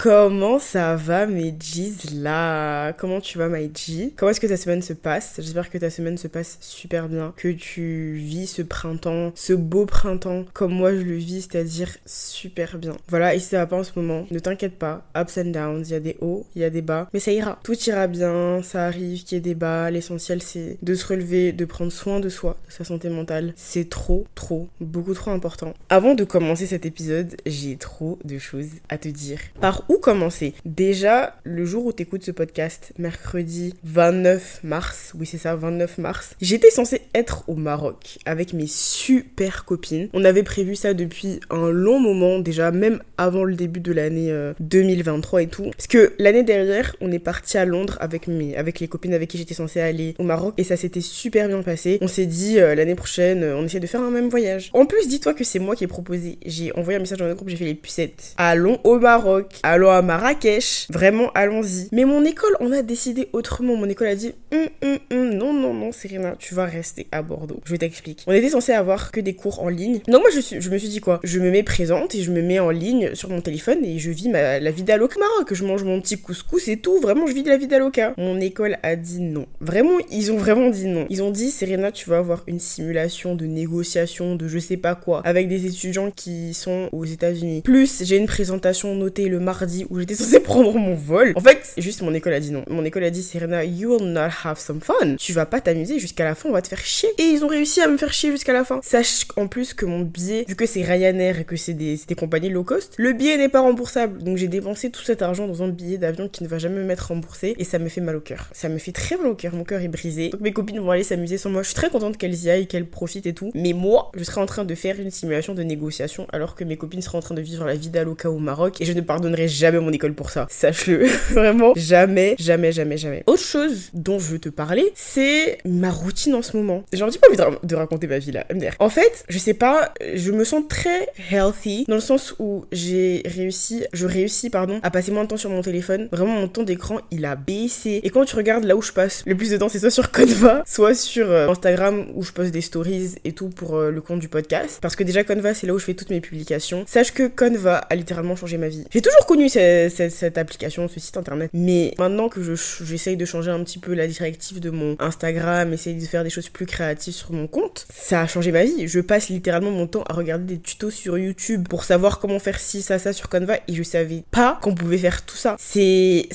Comment ça va mes G's là? Comment tu vas my G? Comment est-ce que ta semaine se passe? J'espère que ta semaine se passe super bien, que tu vis ce printemps, ce beau printemps comme moi je le vis, c'est-à-dire super bien. Voilà, et si ça va pas en ce moment, ne t'inquiète pas, ups and downs, il y a des hauts, il y a des bas, mais ça ira. Tout ira bien, ça arrive qu'il y ait des bas, l'essentiel c'est de se relever, de prendre soin de soi, de sa santé mentale. C'est trop, trop, beaucoup trop important. Avant de commencer cet épisode, j'ai trop de choses à te dire. Par où commencer? Déjà, le jour où t'écoutes ce podcast, mercredi 29 mars, oui c'est ça, 29 mars, j'étais censée être au Maroc avec mes super copines. On avait prévu ça depuis un long moment, déjà même avant le début de l'année 2023 et tout. Parce que l'année dernière, on est parti à Londres avec, mes, avec les copines avec qui j'étais censée aller au Maroc et ça s'était super bien passé. On s'est dit euh, l'année prochaine, on essaie de faire un même voyage. En plus, dis-toi que c'est moi qui ai proposé. J'ai envoyé un message dans le groupe, j'ai fait les pucettes. Allons au Maroc. À Marrakech. Vraiment, allons-y. Mais mon école, on a décidé autrement. Mon école a dit hum, non, non, non, Serena, tu vas rester à Bordeaux. Je t'explique. On était censé avoir que des cours en ligne. Donc moi, je, suis, je me suis dit quoi? Je me mets présente et je me mets en ligne sur mon téléphone et je vis la vie d'Aloca Maroc. Je mange mon petit couscous et tout. Vraiment, je vis de la vie d'Aloca. Mon école a dit non. Vraiment, ils ont vraiment dit non. Ils ont dit, Serena, tu vas avoir une simulation de négociation, de je sais pas quoi, avec des étudiants qui sont aux États-Unis. Plus, j'ai une présentation notée le mardi où j'étais censée prendre mon vol. En fait, juste mon école a dit non. Mon école a dit Serena, you will not have some fun. Tu vas pas t'amuser jusqu'à la fin, on va te faire chier. Et ils ont réussi à me faire chier jusqu'à la fin. Sache en plus que mon billet, vu que c'est Ryanair et que c'est des, des, compagnies low cost, le billet n'est pas remboursable. Donc j'ai dépensé tout cet argent dans un billet d'avion qui ne va jamais me mettre remboursé et ça me fait mal au cœur. Ça me fait très mal au cœur, mon cœur est brisé. Donc mes copines vont aller s'amuser sans moi. Je suis très contente qu'elles y aillent, qu'elles profitent et tout. Mais moi, je serai en train de faire une simulation de négociation alors que mes copines seront en train de vivre la vie d'Aloca au Maroc et je ne pardonnerai jamais mon école pour ça. Sache-le. Vraiment, jamais, jamais, jamais, jamais. Autre chose dont je veux te parler, c'est ma routine en ce moment. J'ai peu envie de, de raconter ma vie là. En fait, je sais pas, je me sens très healthy dans le sens où j'ai réussi, je réussis, pardon, à passer moins de temps sur mon téléphone. Vraiment, mon temps d'écran, il a baissé. Et quand tu regardes là où je passe le plus de temps, c'est soit sur Canva, soit sur euh, Instagram où je poste des stories et tout pour euh, le compte du podcast. Parce que déjà, Canva, c'est là où je fais toutes mes publications. Sache que Canva a littéralement changé ma vie. J'ai toujours connu cette, application, ce site internet, mais maintenant que j'essaye de changer un petit peu la directive de mon Instagram, essayer de faire des choses plus créatives sur mon compte, ça a changé ma vie. Je passe littéralement mon temps à regarder des tutos sur YouTube pour savoir comment faire ci, ça, ça sur Canva et je savais pas qu'on pouvait faire tout ça. C'est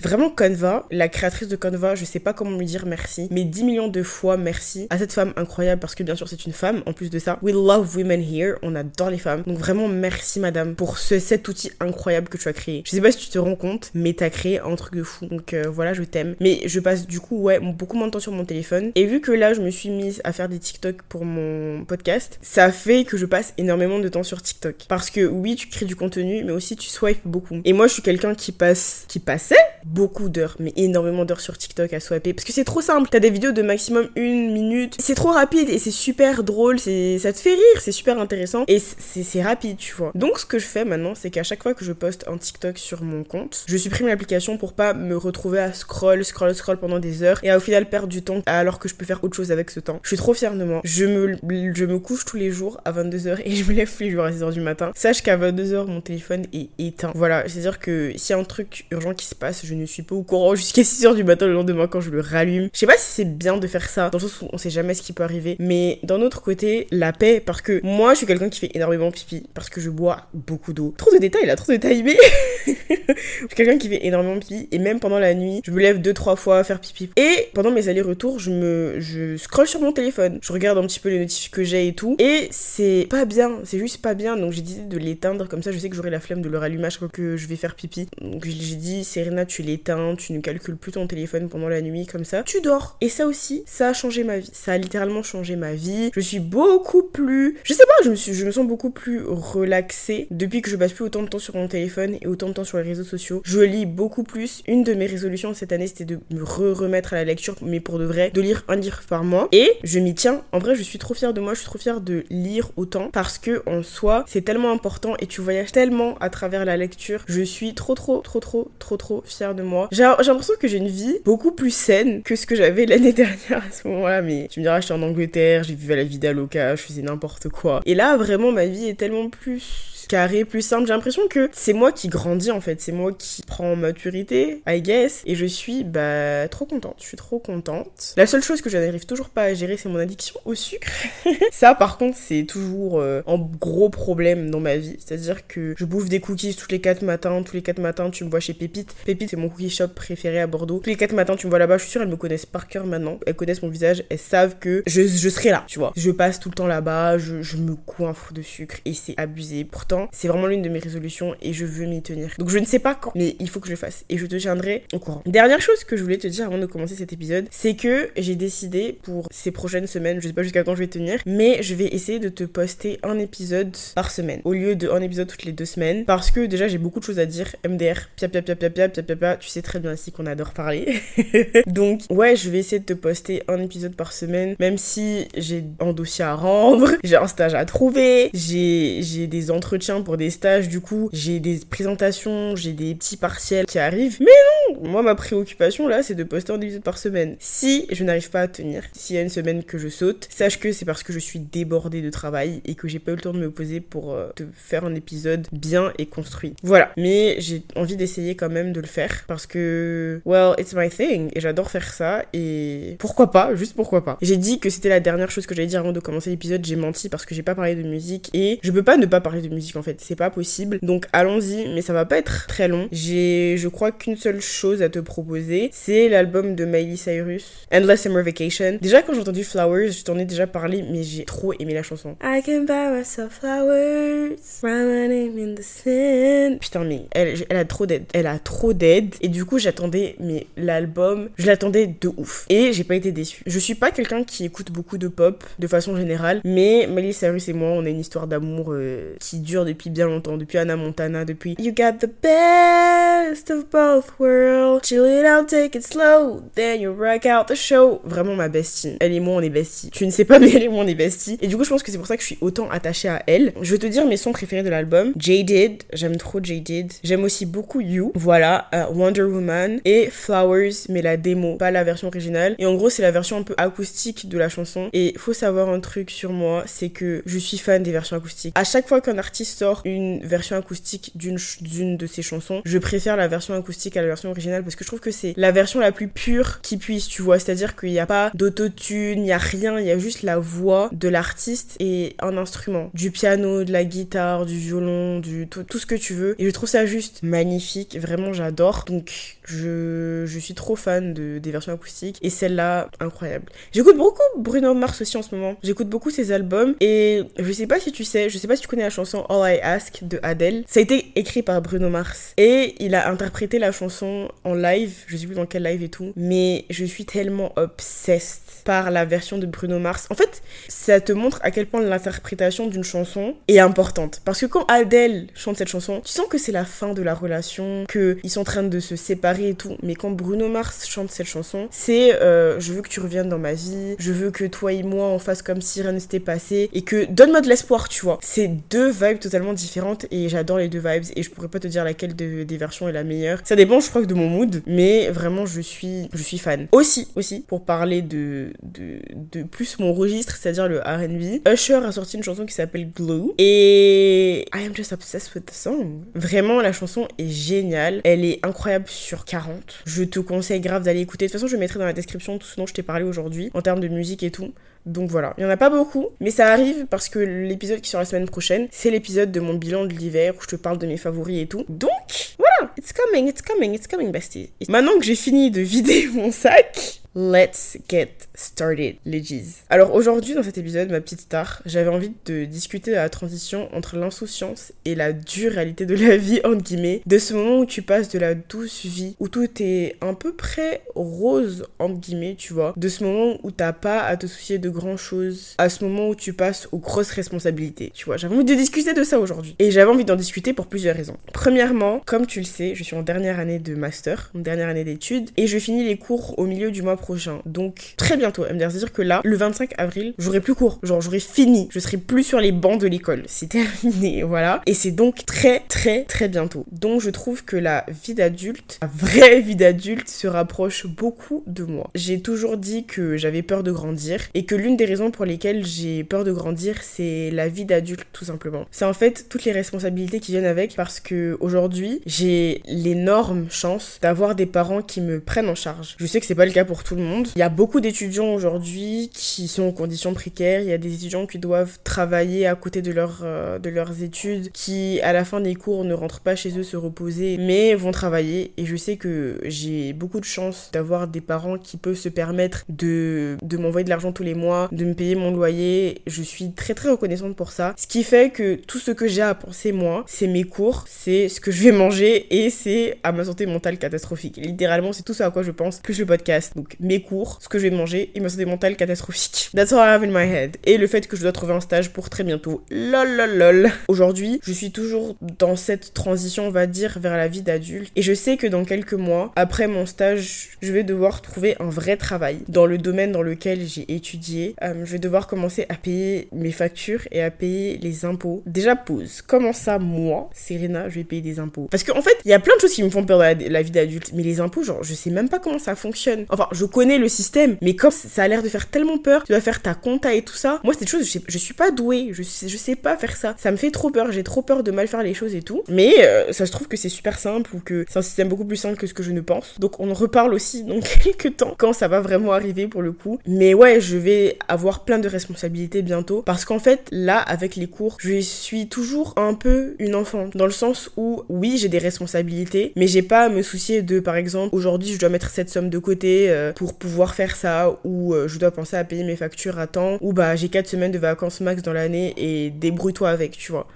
vraiment Canva, la créatrice de Canva, je sais pas comment lui dire merci, mais 10 millions de fois merci à cette femme incroyable parce que bien sûr c'est une femme en plus de ça. We love women here, on adore les femmes. Donc vraiment merci madame pour ce, cet outil incroyable que tu as créé. Je sais pas si tu te rends compte, mais t'as créé un truc de fou. Donc euh, voilà, je t'aime. Mais je passe du coup ouais beaucoup moins de temps sur mon téléphone et vu que là je me suis mise à faire des TikTok pour mon podcast, ça fait que je passe énormément de temps sur TikTok parce que oui, tu crées du contenu mais aussi tu swipes beaucoup. Et moi je suis quelqu'un qui passe qui passait beaucoup d'heures, mais énormément d'heures sur TikTok à swiper. Parce que c'est trop simple. T'as des vidéos de maximum une minute. C'est trop rapide et c'est super drôle. Ça te fait rire. C'est super intéressant. Et c'est rapide, tu vois. Donc, ce que je fais maintenant, c'est qu'à chaque fois que je poste un TikTok sur mon compte, je supprime l'application pour pas me retrouver à scroll, scroll, scroll pendant des heures et à, au final perdre du temps alors que je peux faire autre chose avec ce temps. Je suis trop fière de moi. Je me, couche tous les jours à 22h et je me lève tous les jours à 6h du matin. Sache qu'à 22h, mon téléphone est éteint. Voilà. C'est-à-dire que s'il y a un truc urgent qui se passe, je ne suis pas au courant jusqu'à 6h du matin le lendemain quand je le rallume. Je sais pas si c'est bien de faire ça, dans le sens où on sait jamais ce qui peut arriver. Mais d'un autre côté, la paix, parce que moi je suis quelqu'un qui fait énormément pipi, parce que je bois beaucoup d'eau. Trop de détails là, trop de détails, quelqu'un qui fait énormément pipi, et même pendant la nuit, je me lève deux, trois fois à faire pipi. Et pendant mes allers-retours, je me. Je scroll sur mon téléphone. Je regarde un petit peu les notifs que j'ai et tout. Et c'est pas bien, c'est juste pas bien. Donc j'ai décidé de l'éteindre, comme ça je sais que j'aurai la flemme de le rallumer à chaque fois que je vais faire pipi. Donc j'ai dit, Serena, tu l'éteins, tu ne calcules plus ton téléphone pendant la nuit comme ça, tu dors. Et ça aussi, ça a changé ma vie. Ça a littéralement changé ma vie. Je suis beaucoup plus, je sais pas, je me suis, je me sens beaucoup plus relaxée depuis que je passe plus autant de temps sur mon téléphone et autant de temps sur les réseaux sociaux. Je lis beaucoup plus. Une de mes résolutions cette année, c'était de me re-remettre à la lecture, mais pour de vrai, de lire un livre par mois. Et je m'y tiens. En vrai, je suis trop fière de moi. Je suis trop fière de lire autant parce que en soi, c'est tellement important et tu voyages tellement à travers la lecture. Je suis trop, trop, trop, trop, trop, trop fière de moi. J'ai l'impression que j'ai une vie beaucoup plus saine que ce que j'avais l'année dernière à ce moment-là. Mais tu me diras, j'étais en Angleterre, j'ai vu la vie d'Aloca, je faisais n'importe quoi. Et là, vraiment, ma vie est tellement plus carré, plus simple. J'ai l'impression que c'est moi qui grandis en fait, c'est moi qui prends maturité, I guess, et je suis bah trop contente. Je suis trop contente. La seule chose que je n'arrive toujours pas à gérer, c'est mon addiction au sucre. Ça, par contre, c'est toujours euh, un gros problème dans ma vie. C'est-à-dire que je bouffe des cookies tous les 4 matins. Tous les 4 matins, tu me vois chez Pépite. Pépite, c'est mon cookie shop préféré à Bordeaux. Tous les 4 matins, tu me vois là-bas. Je suis sûre, elles me connaissent par cœur maintenant. Elles connaissent mon visage. Elles savent que je, je serai là, tu vois. Je passe tout le temps là-bas. Je, je me coinfre de sucre et c'est abusé. Pourtant, c'est vraiment l'une de mes résolutions et je veux m'y tenir. Donc je ne sais pas quand, mais il faut que je le fasse et je te tiendrai au courant. Dernière chose que je voulais te dire avant de commencer cet épisode, c'est que j'ai décidé pour ces prochaines semaines, je sais pas jusqu'à quand je vais tenir, mais je vais essayer de te poster un épisode par semaine au lieu de un épisode toutes les deux semaines parce que déjà j'ai beaucoup de choses à dire. MDR, pia pia pia pia pia pia pia, pia tu sais très bien ici qu'on adore parler. Donc ouais, je vais essayer de te poster un épisode par semaine, même si j'ai un dossier à rendre, j'ai un stage à trouver, j'ai des entretiens pour des stages, du coup, j'ai des présentations, j'ai des petits partiels qui arrivent. Mais non Moi, ma préoccupation là, c'est de poster un épisode par semaine. Si je n'arrive pas à tenir, s'il y a une semaine que je saute, sache que c'est parce que je suis débordée de travail et que j'ai pas eu le temps de me poser pour euh, te faire un épisode bien et construit. Voilà. Mais j'ai envie d'essayer quand même de le faire parce que, well, it's my thing et j'adore faire ça et pourquoi pas, juste pourquoi pas. J'ai dit que c'était la dernière chose que j'allais dire avant de commencer l'épisode, j'ai menti parce que j'ai pas parlé de musique et je peux pas ne pas parler de musique fait, c'est pas possible. Donc allons-y, mais ça va pas être très long. J'ai, je crois qu'une seule chose à te proposer, c'est l'album de Miley Cyrus, Endless Summer Vacation. Déjà quand j'ai entendu Flowers, je t'en ai déjà parlé, mais j'ai trop aimé la chanson. I can buy myself flowers, my name in the sand. Putain mais elle, elle a trop d'aide, elle a trop d'aide et du coup j'attendais mais l'album, je l'attendais de ouf et j'ai pas été déçue. Je suis pas quelqu'un qui écoute beaucoup de pop de façon générale, mais Miley Cyrus et moi on a une histoire d'amour euh, qui dure depuis bien longtemps, depuis Anna Montana, depuis You got the best of both worlds, chill it out, take it slow, then you rock out the show. Vraiment ma bestie. Elle et moi on est bestie. Tu ne sais pas mais elle et moi on est bestie. Et du coup je pense que c'est pour ça que je suis autant attachée à elle. Je vais te dire mes sons préférés de l'album. Jaded, j'aime trop Jaded. J'aime aussi beaucoup You. Voilà, euh, Wonder Woman et Flowers, mais la démo, pas la version originale. Et en gros c'est la version un peu acoustique de la chanson. Et faut savoir un truc sur moi, c'est que je suis fan des versions acoustiques. À chaque fois qu'un artiste sort une version acoustique d'une de ses chansons, je préfère la version acoustique à la version originale parce que je trouve que c'est la version la plus pure qui puisse, tu vois. C'est-à-dire qu'il n'y a pas d'autotune, il n'y a rien, il y a juste la voix de l'artiste et un instrument. Du piano, de la guitare, du violon, du tout, tout ce que tu veux. Et je trouve ça juste magnifique, vraiment j'adore. Donc je, suis trop fan de, des versions acoustiques et celle-là, incroyable. J'écoute beaucoup Bruno Mars aussi en ce moment. J'écoute beaucoup ses albums et je sais pas si tu sais, je sais pas si tu connais la chanson All I Ask de Adele. Ça a été écrit par Bruno Mars et il a interprété la chanson en live, je sais plus dans quel live et tout, mais je suis tellement obsessed par la version de Bruno Mars. En fait, ça te montre à quel point l'interprétation d'une chanson est importante. Parce que quand Adele chante cette chanson, tu sens que c'est la fin de la relation, qu'ils sont en train de se séparer et tout. Mais quand Bruno Mars chante cette chanson, c'est euh, je veux que tu reviennes dans ma vie, je veux que toi et moi on fasse comme si rien ne s'était passé et que donne-moi de l'espoir, tu vois. C'est deux vibes totalement différentes et j'adore les deux vibes et je pourrais pas te dire laquelle de- des versions est la meilleure. Ça dépend, je crois, que de mon mood, mais vraiment je suis, je suis fan. Aussi, aussi, pour parler de, de, plus mon registre, c'est-à-dire le R&B, Usher a sorti une chanson qui s'appelle Glue et I am just obsessed with the song. Vraiment, la chanson est géniale. Elle est incroyable sur 40. Je te conseille grave d'aller écouter. De toute façon, je mettrai dans la description tout ce dont je t'ai parlé aujourd'hui en termes de musique et tout. Donc voilà, il y en a pas beaucoup, mais ça arrive parce que l'épisode qui sort la semaine prochaine, c'est l'épisode de mon bilan de l'hiver où je te parle de mes favoris et tout. Donc voilà, it's coming, it's coming, it's coming, bestie. Et maintenant que j'ai fini de vider mon sac, let's get started, ladies. Alors aujourd'hui, dans cet épisode, ma petite star, j'avais envie de discuter de la transition entre l'insouciance et la dure réalité de la vie, entre guillemets, de ce moment où tu passes de la douce vie, où tout est un peu près rose, entre guillemets, tu vois, de ce moment où t'as pas à te soucier de grand chose, à ce moment où tu passes aux grosses responsabilités, tu vois. J'avais envie de discuter de ça aujourd'hui. Et j'avais envie d'en discuter pour plusieurs raisons. Premièrement, comme tu le sais, je suis en dernière année de master, en dernière année d'études, et je finis les cours au milieu du mois prochain. Donc très bientôt. C'est-à-dire que là, le 25 avril, j'aurai plus cours. Genre j'aurai fini. Je serai plus sur les bancs de l'école. C'est terminé, voilà. Et c'est donc très très très bientôt. Donc je trouve que la vie d'adulte, la vraie vie d'adulte, se rapproche beaucoup de moi. J'ai toujours dit que j'avais peur de grandir et que l'une des raisons pour lesquelles j'ai peur de grandir, c'est la vie d'adulte tout simplement. C'est en fait toutes les responsabilités qui viennent avec parce que aujourd'hui, j'ai l'énorme chance d'avoir des parents qui me prennent en charge. Je sais que c'est pas le cas pour tout le monde. Il y a beaucoup d'étudiants aujourd'hui qui sont en conditions précaires, il y a des étudiants qui doivent travailler à côté de, euh, leurs études, qui à la fin des cours ne rentrent pas chez eux se reposer, mais vont travailler et je sais que j'ai beaucoup de chance d'avoir des parents qui peuvent se permettre de m'envoyer de l'argent tous les mois, de me payer mon loyer. Je suis très très reconnaissante pour ça. Ce qui fait que tout ce que j'ai à penser moi, c'est mes cours, c'est ce que je vais manger et c'est à ma santé mentale catastrophique. Littéralement, c'est tout ce à quoi je pense, plus le podcast. Donc mes cours, ce que je vais manger et ma santé mentale catastrophique. That's all I have in my head. Et le fait que je dois trouver un stage pour très bientôt. Lol lol lol. Aujourd'hui, je suis toujours dans cette transition, on va dire, vers la vie d'adulte. Et je sais que dans quelques mois, après mon stage, je vais devoir trouver un vrai travail dans le domaine dans lequel j'ai étudié. Euh, je vais devoir commencer à payer mes factures et à payer les impôts. Déjà, pause. Comment ça, moi, Serena, je vais payer des impôts? Parce qu'en en fait, il y a plein de choses qui me font peur dans la, vie d'adulte. Mais les impôts, genre, je sais même pas comment ça fonctionne. Enfin, je connais le système, mais comme ça a l'air de faire tellement peur, tu dois faire ta compta et tout ça. Moi, c'est des choses, je, suis pas douée. Je sais, je sais pas faire ça. Ça me fait trop peur. J'ai trop peur de mal faire les choses et tout. Mais euh, ça se trouve que c'est super simple ou que c'est un système beaucoup plus simple que ce que je ne pense. Donc, on en reparle aussi dans quelques temps quand ça va vraiment arriver pour le coup. Mais ouais, je vais avoir plein de responsabilités bientôt parce qu'en fait, là, avec les cours, je suis toujours un peu une enfant dans le sens où, oui, j'ai des responsabilités, mais j'ai pas à me soucier de, par exemple, aujourd'hui, je dois mettre cette somme de côté euh, pour pouvoir faire ça ou euh, je dois penser à payer mes factures à temps ou bah j'ai 4 semaines de vacances max dans l'année et débrouille-toi avec, tu vois.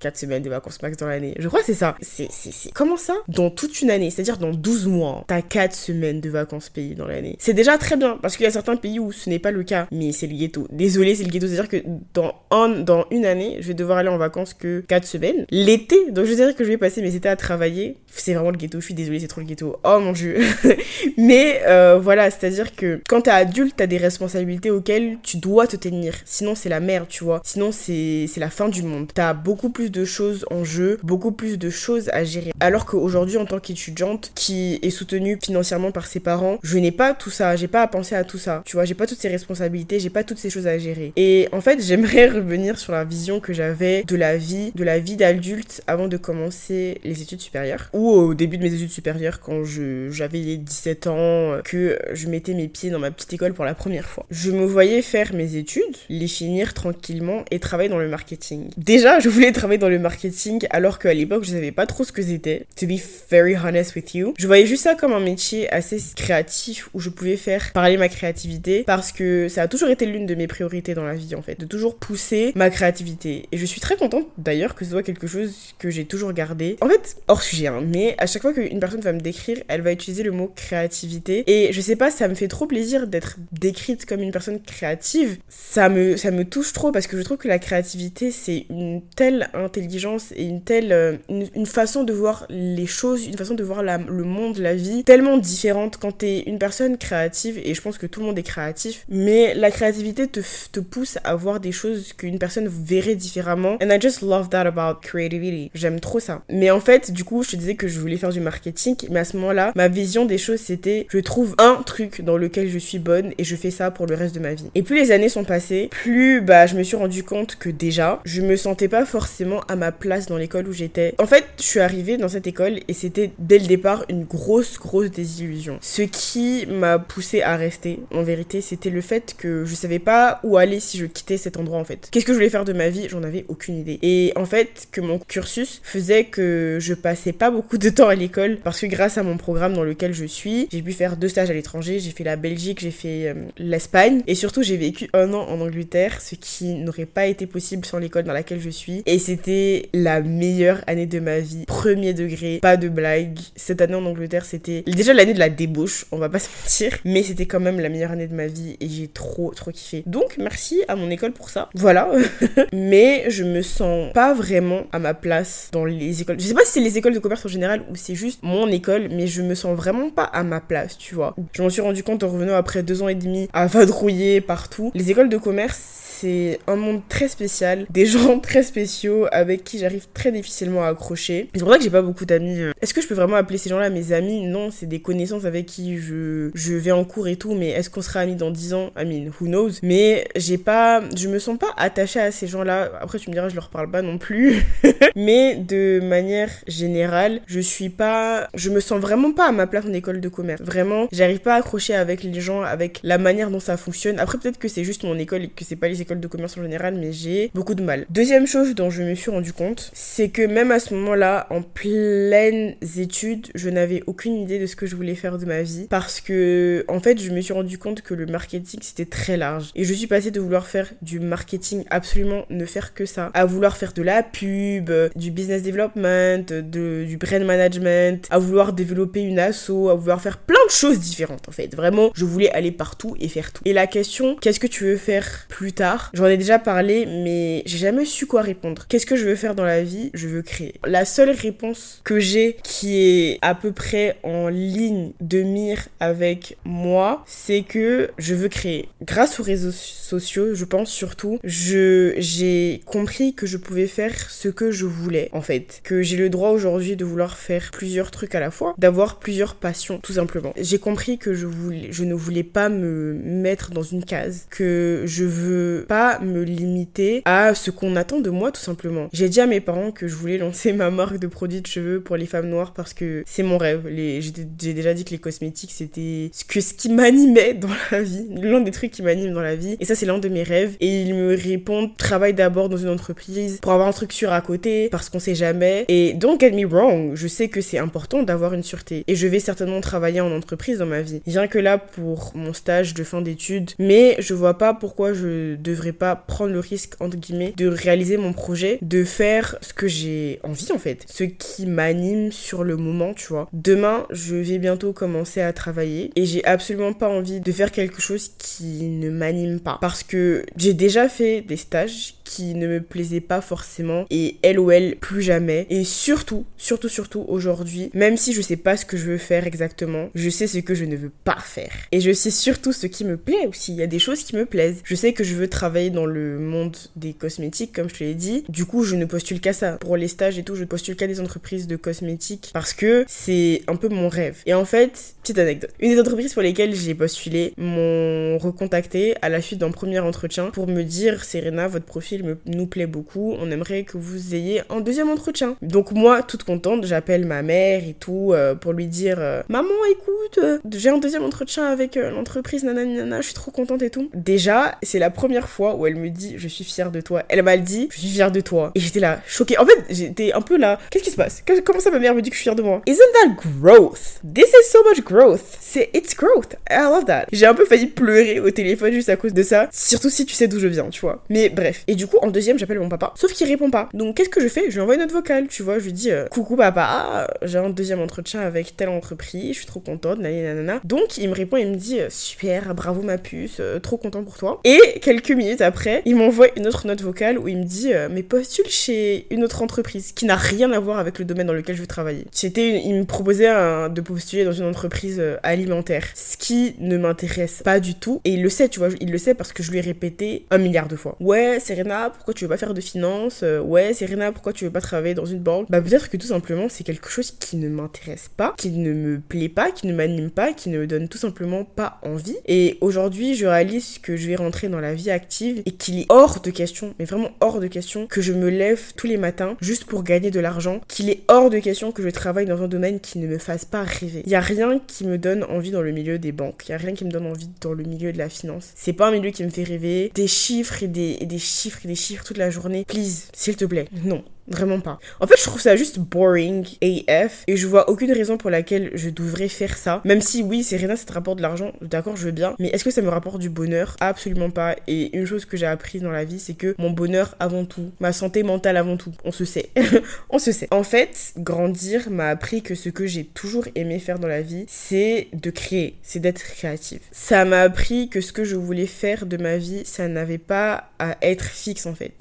4 semaines de vacances max dans l'année. Je crois que c'est ça. C'est, c'est, Comment ça? Dans toute une année, c'est-à-dire dans 12 mois, t'as 4 semaines de vacances payées dans l'année. C'est déjà très bien, parce qu'il y a certains pays où ce n'est pas le cas, mais c'est le ghetto. Désolé, c'est le ghetto. C'est-à-dire que dans, un, dans une année, je vais devoir aller en vacances que 4 semaines. L'été, donc je dirais que je vais passer mes étés à travailler. C'est vraiment le ghetto, je suis désolée, c'est trop le ghetto. Oh mon dieu. mais euh, voilà, c'est-à-dire que quand t'es adulte, t'as des responsabilités auxquelles tu dois te tenir. Sinon, c'est la merde, tu vois. Sinon, c'est, c'est la fin du monde. T'as beaucoup plus de choses en jeu, beaucoup plus de choses à gérer. Alors qu'aujourd'hui, en tant qu'étudiante qui est soutenue financièrement par ses parents, je n'ai pas tout ça, j'ai pas à penser à tout ça. Tu vois, j'ai pas toutes ces responsabilités, j'ai pas toutes ces choses à gérer. Et en fait, j'aimerais revenir sur la vision que j'avais de la vie, de la vie d'adulte avant de commencer les études supérieures. Ou au début de mes études supérieures, quand j'avais 17 ans, que je mettais mes pieds dans ma petite école pour la première fois. Je me voyais faire mes études, les finir tranquillement et travailler dans le marketing. Déjà, je voulais travailler dans le marketing alors qu'à l'époque je savais pas trop ce que c'était. To be very honest with you. Je voyais juste ça comme un métier assez créatif où je pouvais faire parler ma créativité parce que ça a toujours été l'une de mes priorités dans la vie en fait, de toujours pousser ma créativité. Et je suis très contente d'ailleurs que ce soit quelque chose que j'ai toujours gardé. En fait, hors sujet, hein, mais à chaque fois qu'une personne va me décrire, elle va utiliser le mot créativité. Et je sais pas, ça me fait trop plaisir d'être décrite comme une personne créative. Ça me, ça me touche trop parce que je trouve que la créativité c'est une telle intelligence et une telle euh, une, façon de voir les choses, une façon de voir le monde, la vie tellement différente quand t'es une personne créative et je pense que tout le monde est créatif, mais la créativité te, te pousse à voir des choses qu'une personne verrait différemment. And I just love that about creativity. J'aime trop ça. Mais en fait, du coup, je te disais que je voulais faire du marketing, mais à ce moment-là, ma vision des choses c'était je trouve un truc dans lequel je suis bonne et je fais ça pour le reste de ma vie. Et plus les années sont passées, plus bah je me suis rendu compte que déjà, je me sentais pas forcément à ma place dans l'école où j'étais. En fait, je suis arrivée dans cette école et c'était dès le départ une grosse, grosse désillusion. Ce qui m'a poussée à rester, en vérité, c'était le fait que je savais pas où aller si je quittais cet endroit en fait. Qu'est-ce que je voulais faire de ma vie? J'en avais aucune idée. Et en fait, que mon cursus faisait que je passais pas beaucoup de temps à l'école parce que grâce à mon programme dans lequel je suis, j'ai pu faire deux stages à l'étranger. J'ai fait la Belgique, j'ai fait euh, l'Espagne et surtout j'ai vécu un an en Angleterre, ce qui n'aurait pas été possible sans l'école dans laquelle je suis. Et c'est c'était la meilleure année de ma vie. Premier degré, pas de blague. Cette année en Angleterre, c'était déjà l'année de la débauche, on va pas se mentir, mais c'était quand même la meilleure année de ma vie et j'ai trop trop kiffé. Donc merci à mon école pour ça. Voilà. mais je me sens pas vraiment à ma place dans les écoles. Je sais pas si c'est les écoles de commerce en général ou c'est juste mon école, mais je me sens vraiment pas à ma place, tu vois. Je m'en suis rendu compte en revenant après deux ans et demi à vadrouiller partout. Les écoles de commerce, c'est un monde très spécial, des gens très spéciaux avec qui j'arrive très difficilement à accrocher. C'est pour ça que j'ai pas beaucoup d'amis. Euh. Est-ce que je peux vraiment appeler ces gens-là mes amis? Non, c'est des connaissances avec qui je, je vais en cours et tout, mais est-ce qu'on sera amis dans 10 ans? I mean, who knows? Mais j'ai pas, je me sens pas attachée à ces gens-là. Après, tu me diras, je leur parle pas non plus. mais de manière générale, je suis pas, je me sens vraiment pas à ma place en école de commerce. Vraiment, j'arrive pas à accrocher avec les gens, avec la manière dont ça fonctionne. Après, peut-être que c'est juste mon école et que c'est pas les école de commerce en général, mais j'ai beaucoup de mal. Deuxième chose dont je me suis rendu compte, c'est que même à ce moment-là, en pleines études, je n'avais aucune idée de ce que je voulais faire de ma vie parce que, en fait, je me suis rendu compte que le marketing c'était très large et je suis passée de vouloir faire du marketing absolument ne faire que ça, à vouloir faire de la pub, du business development, de, du brand management, à vouloir développer une asso, à vouloir faire plein de choses différentes en fait. Vraiment, je voulais aller partout et faire tout. Et la question, qu'est-ce que tu veux faire plus tard? J'en ai déjà parlé, mais j'ai jamais su quoi répondre. Qu'est-ce que je veux faire dans la vie Je veux créer. La seule réponse que j'ai qui est à peu près en ligne de mire avec moi, c'est que je veux créer. Grâce aux réseaux sociaux, je pense surtout, j'ai compris que je pouvais faire ce que je voulais en fait, que j'ai le droit aujourd'hui de vouloir faire plusieurs trucs à la fois, d'avoir plusieurs passions tout simplement. J'ai compris que je je ne voulais pas me mettre dans une case, que je veux pas me limiter à ce qu'on attend de moi tout simplement. J'ai dit à mes parents que je voulais lancer ma marque de produits de cheveux pour les femmes noires parce que c'est mon rêve. J'ai déjà dit que les cosmétiques c'était ce, qui m'animait dans la vie, l'un des trucs qui m'anime dans la vie. Et ça c'est l'un de mes rêves. Et ils me répondent travaille d'abord dans une entreprise pour avoir un truc sûr à côté parce qu'on sait jamais. Et don't get me wrong, je sais que c'est important d'avoir une sûreté. Et je vais certainement travailler en entreprise dans ma vie. Rien que là pour mon stage de fin d'études. Mais je vois pas pourquoi je devrais pas prendre le risque, entre guillemets, de réaliser mon projet, de faire ce que j'ai envie en fait, ce qui m'anime sur le moment, tu vois. Demain, je vais bientôt commencer à travailler et j'ai absolument pas envie de faire quelque chose qui ne m'anime pas parce que j'ai déjà fait des stages qui ne me plaisaient pas forcément et LOL plus jamais et surtout, surtout, surtout aujourd'hui, même si je sais pas ce que je veux faire exactement, je sais ce que je ne veux pas faire et je sais surtout ce qui me plaît aussi. Il y a des choses qui me plaisent. Je sais que je veux travailler dans le monde des cosmétiques, comme je te l'ai dit. Du coup, je ne postule qu'à ça. Pour les stages et tout, je postule qu'à des entreprises de cosmétiques parce que c'est un peu mon rêve. Et en fait, petite anecdote. Une des entreprises pour lesquelles j'ai postulé m'ont recontacté à la suite d'un premier entretien pour me dire Serena, votre profil me, nous plaît beaucoup, on aimerait que vous ayez un deuxième entretien. Donc moi, toute contente, j'appelle ma mère et tout euh, pour lui dire euh, Maman, écoute, euh, j'ai un deuxième entretien avec l'entreprise, nanana, je suis trop contente et tout. Déjà, c'est la première fois où elle me dit je suis fière de toi. Elle m'a dit je suis fière de toi. Et j'étais là, choquée. En fait, j'étais un peu là. Qu'est-ce qui se passe? Comment ça ma mère me dit que je suis fière de moi? Isn't that growth? This is so much growth. C'est it's growth. I love that. J'ai un peu failli pleurer au téléphone juste à cause de ça. Surtout si tu sais d'où je viens, tu vois. Mais bref. Et du coup, en deuxième, j'appelle mon papa. Sauf qu'il répond pas. Donc qu'est-ce que je fais? Je lui envoie une note vocale, tu vois. Je lui dis euh, coucou papa, j'ai un deuxième entretien avec telle entreprise. Je suis trop contente. Nanana. Donc il me répond, il me dit euh, super, bravo ma puce, euh, trop content pour toi. Et quelques minutes après, il m'envoie une autre note vocale où il me dit mais postule chez une autre entreprise qui n'a rien à voir avec le domaine dans lequel je veux travailler. C'était il me proposait de postuler dans une entreprise alimentaire, ce qui ne m'intéresse pas du tout et il le sait, tu vois, il le sait parce que je lui ai répété un milliard de fois. Ouais, Serena, pourquoi tu veux pas faire de finance euh, Ouais, Serena, pourquoi tu veux pas travailler dans une banque? Bah peut-être que tout simplement c'est quelque chose qui ne m'intéresse pas, qui ne me plaît pas, qui ne m'anime pas, qui ne me donne tout simplement pas envie. Et aujourd'hui, je réalise que je vais rentrer dans la vie active et qu'il est hors de question, mais vraiment hors de question, que je me lève tous les matins juste pour gagner de l'argent, qu'il est hors de question que je travaille dans un domaine qui ne me fasse pas rêver. Il y a rien qui me donne envie dans le milieu des banques, il y a rien qui me donne envie dans le milieu de la finance. C'est pas un milieu qui me fait rêver. Des chiffres et des, chiffres des chiffres toute la journée. Please, s'il te plaît. Non Vraiment pas. En fait, je trouve ça juste boring AF et je vois aucune raison pour laquelle je devrais faire ça. Même si oui, c'est rien, ça te rapporte de l'argent, d'accord, je veux bien. Mais est-ce que ça me rapporte du bonheur? Absolument pas. Et une chose que j'ai appris dans la vie, c'est que mon bonheur avant tout, ma santé mentale avant tout, on se sait. on se sait. En fait, grandir m'a appris que ce que j'ai toujours aimé faire dans la vie, c'est de créer, c'est d'être créative. Ça m'a appris que ce que je voulais faire de ma vie, ça n'avait pas à être fixe en fait.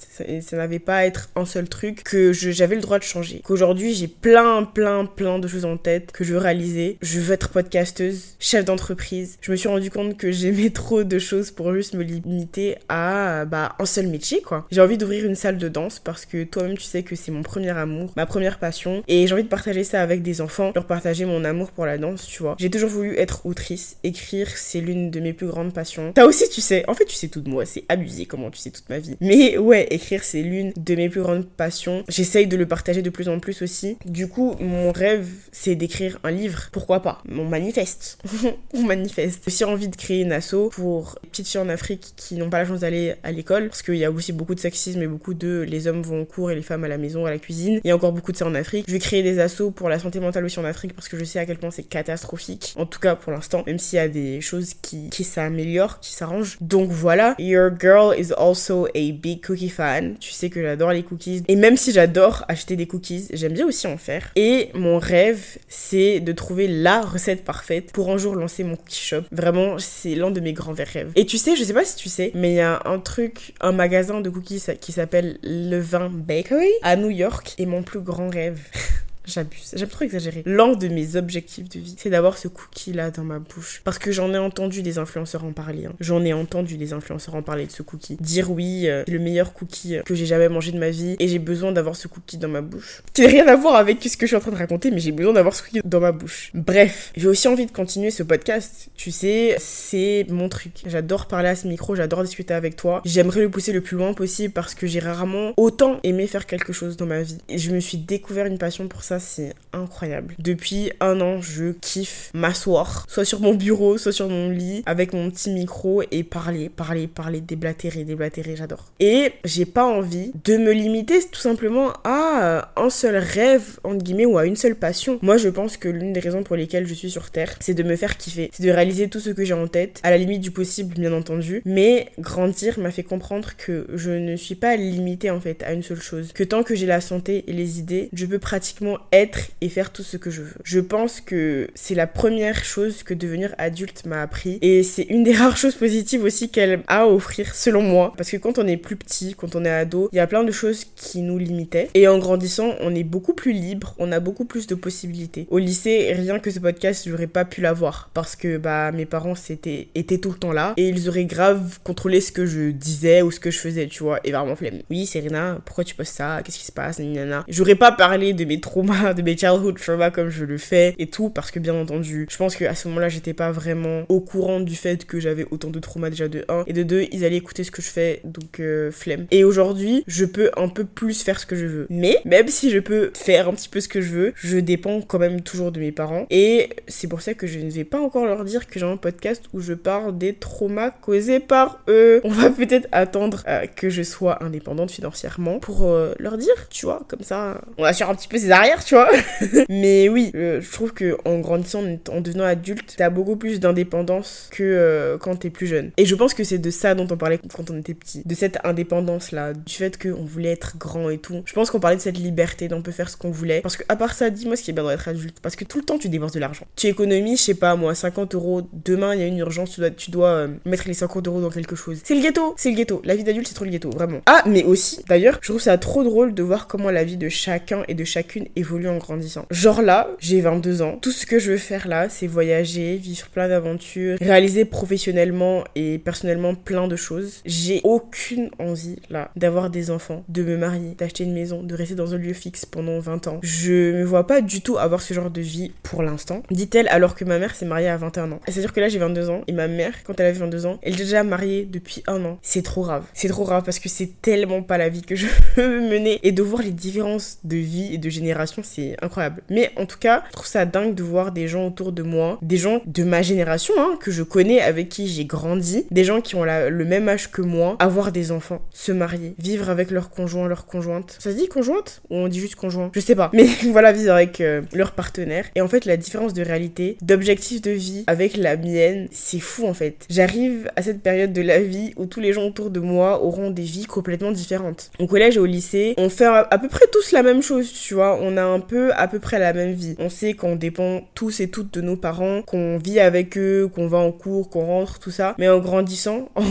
Ça n'avait pas à être un seul truc que j'avais le droit de changer. Qu'aujourd'hui, j'ai plein, plein, plein de choses en tête que je veux réaliser. Je veux être podcasteuse, chef d'entreprise. Je me suis rendu compte que j'aimais trop de choses pour juste me limiter à bah, un seul métier, quoi. J'ai envie d'ouvrir une salle de danse parce que toi-même, tu sais que c'est mon premier amour, ma première passion. Et j'ai envie de partager ça avec des enfants, leur partager mon amour pour la danse, tu vois. J'ai toujours voulu être autrice. Écrire, c'est l'une de mes plus grandes passions. T'as aussi, tu sais, en fait, tu sais tout de moi. C'est abusé comment tu sais toute ma vie. Mais ouais, écrire, c'est l'une de mes plus grandes passions. J'essaye de le partager de plus en plus aussi. Du coup, mon rêve, c'est d'écrire un livre. Pourquoi pas? Mon manifeste. Mon manifeste. J'ai aussi envie de créer une asso pour les petites filles en Afrique qui n'ont pas la chance d'aller à l'école. Parce qu'il y a aussi beaucoup de sexisme et beaucoup de les hommes vont au cours et les femmes à la maison, à la cuisine. Il y a encore beaucoup de ça en Afrique. Je vais créer des assos pour la santé mentale aussi en Afrique parce que je sais à quel point c'est catastrophique. En tout cas, pour l'instant, même s'il y a des choses qui, qui s'améliorent, qui s'arrangent. Donc voilà. Your girl is also a big cookie fan. Tu sais que j'adore les cookies. Et même si j'adore acheter des cookies, j'aime bien aussi en faire. Et mon rêve, c'est de trouver la recette parfaite pour un jour lancer mon cookie shop. Vraiment, c'est l'un de mes grands rêves. Et tu sais, je sais pas si tu sais, mais il y a un truc, un magasin de cookies qui s'appelle Le Vin Bakery à New York. Et mon plus grand rêve. J'abuse, j'aime trop exagérer. L'un de mes objectifs de vie, c'est d'avoir ce cookie-là dans ma bouche. Parce que j'en ai entendu des influenceurs en parler. Hein. J'en ai entendu des influenceurs en parler de ce cookie. Dire oui, euh, c'est le meilleur cookie que j'ai jamais mangé de ma vie et j'ai besoin d'avoir ce cookie dans ma bouche. Qui n'a rien à voir avec ce que je suis en train de raconter, mais j'ai besoin d'avoir ce cookie dans ma bouche. Bref, j'ai aussi envie de continuer ce podcast. Tu sais, c'est mon truc. J'adore parler à ce micro, j'adore discuter avec toi. J'aimerais le pousser le plus loin possible parce que j'ai rarement autant aimé faire quelque chose dans ma vie. Et je me suis découvert une passion pour c'est incroyable. Depuis un an, je kiffe m'asseoir, soit sur mon bureau, soit sur mon lit, avec mon petit micro et parler, parler, parler, déblatérer, déblatérer, j'adore. Et j'ai pas envie de me limiter tout simplement à un seul rêve, entre guillemets, ou à une seule passion. Moi, je pense que l'une des raisons pour lesquelles je suis sur Terre, c'est de me faire kiffer, c'est de réaliser tout ce que j'ai en tête, à la limite du possible, bien entendu. Mais grandir m'a fait comprendre que je ne suis pas limitée en fait à une seule chose. Que tant que j'ai la santé et les idées, je peux pratiquement être et faire tout ce que je veux. Je pense que c'est la première chose que devenir adulte m'a appris. Et c'est une des rares choses positives aussi qu'elle a à offrir selon moi. Parce que quand on est plus petit, quand on est ado, il y a plein de choses qui nous limitaient. Et en grandissant, on est beaucoup plus libre, on a beaucoup plus de possibilités. Au lycée, rien que ce podcast, j'aurais pas pu l'avoir. Parce que bah mes parents c'était étaient tout le temps là. Et ils auraient grave contrôlé ce que je disais ou ce que je faisais, tu vois, et vraiment flemme. Oui, Serena, pourquoi tu postes ça? Qu'est-ce qui se passe? J'aurais pas parlé de mes traumas de mes childhood trauma comme je le fais et tout parce que bien entendu je pense qu'à ce moment là j'étais pas vraiment au courant du fait que j'avais autant de trauma déjà de 1 et de 2 ils allaient écouter ce que je fais donc euh, flemme. Et aujourd'hui je peux un peu plus faire ce que je veux. Mais même si je peux faire un petit peu ce que je veux je dépends quand même toujours de mes parents et c'est pour ça que je ne vais pas encore leur dire que j'ai un podcast où je parle des traumas causés par eux. On va peut-être attendre euh, que je sois indépendante financièrement pour euh, leur dire tu vois comme ça on assure un petit peu ses arrières tu Mais oui, euh, je trouve que en grandissant, en devenant adulte, t'as beaucoup plus d'indépendance que euh, quand t'es plus jeune. Et je pense que c'est de ça dont on parlait quand on était petit, de cette indépendance là, du fait qu'on voulait être grand et tout. Je pense qu'on parlait de cette liberté, d'on peut faire ce qu'on voulait. Parce que à part ça, dis-moi ce qui est bien d'être adulte, parce que tout le temps tu dépenses de l'argent. Tu économises, je sais pas moi, 50 euros. Demain il y a une urgence, tu dois, tu dois euh, mettre les 50 euros dans quelque chose. C'est le ghetto, c'est le ghetto. La vie d'adulte c'est trop le ghetto, vraiment. Ah, mais aussi, d'ailleurs, je trouve ça trop drôle de voir comment la vie de chacun et de chacune évolue en grandissant. Genre là, j'ai 22 ans. Tout ce que je veux faire là, c'est voyager, vivre plein d'aventures, réaliser professionnellement et personnellement plein de choses. J'ai aucune envie là d'avoir des enfants, de me marier, d'acheter une maison, de rester dans un lieu fixe pendant 20 ans. Je me vois pas du tout avoir ce genre de vie pour l'instant. Dit-elle alors que ma mère s'est mariée à 21 ans. C'est-à-dire que là j'ai 22 ans et ma mère, quand elle avait 22 ans, elle est déjà mariée depuis un an. C'est trop grave. C'est trop grave parce que c'est tellement pas la vie que je veux mener et de voir les différences de vie et de génération c'est incroyable. Mais en tout cas, je trouve ça dingue de voir des gens autour de moi, des gens de ma génération, hein, que je connais, avec qui j'ai grandi, des gens qui ont le même âge que moi, avoir des enfants, se marier, vivre avec leur conjoint, leur conjointe. Ça se dit conjointe Ou on dit juste conjoint? Je sais pas. Mais voilà, vivre avec euh, leur partenaire. Et en fait, la différence de réalité, d'objectif de vie avec la mienne, c'est fou en fait. J'arrive à cette période de la vie où tous les gens autour de moi auront des vies complètement différentes. Au collège et au lycée, on fait à peu près tous la même chose, tu vois. On a un peu à peu près la même vie. On sait qu'on dépend tous et toutes de nos parents, qu'on vit avec eux, qu'on va en cours, qu'on rentre, tout ça. Mais en grandissant, en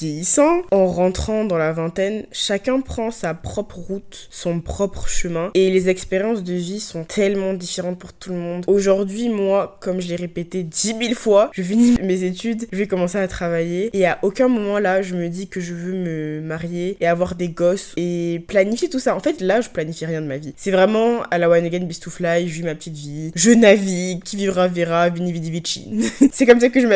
vieillissant, en rentrant dans la vingtaine, chacun prend sa propre route, son propre chemin. Et les expériences de vie sont tellement différentes pour tout le monde. Aujourd'hui, moi, comme je l'ai répété dix mille fois, je finis mes études, je vais commencer à travailler. Et à aucun moment là, je me dis que je veux me marier et avoir des gosses et planifier tout ça. En fait, là, je planifie rien de ma vie. C'est vraiment à la one again, beast to fly, je vis ma petite vie, je navigue, qui vivra verra, vini vidi vici. c'est comme ça que je,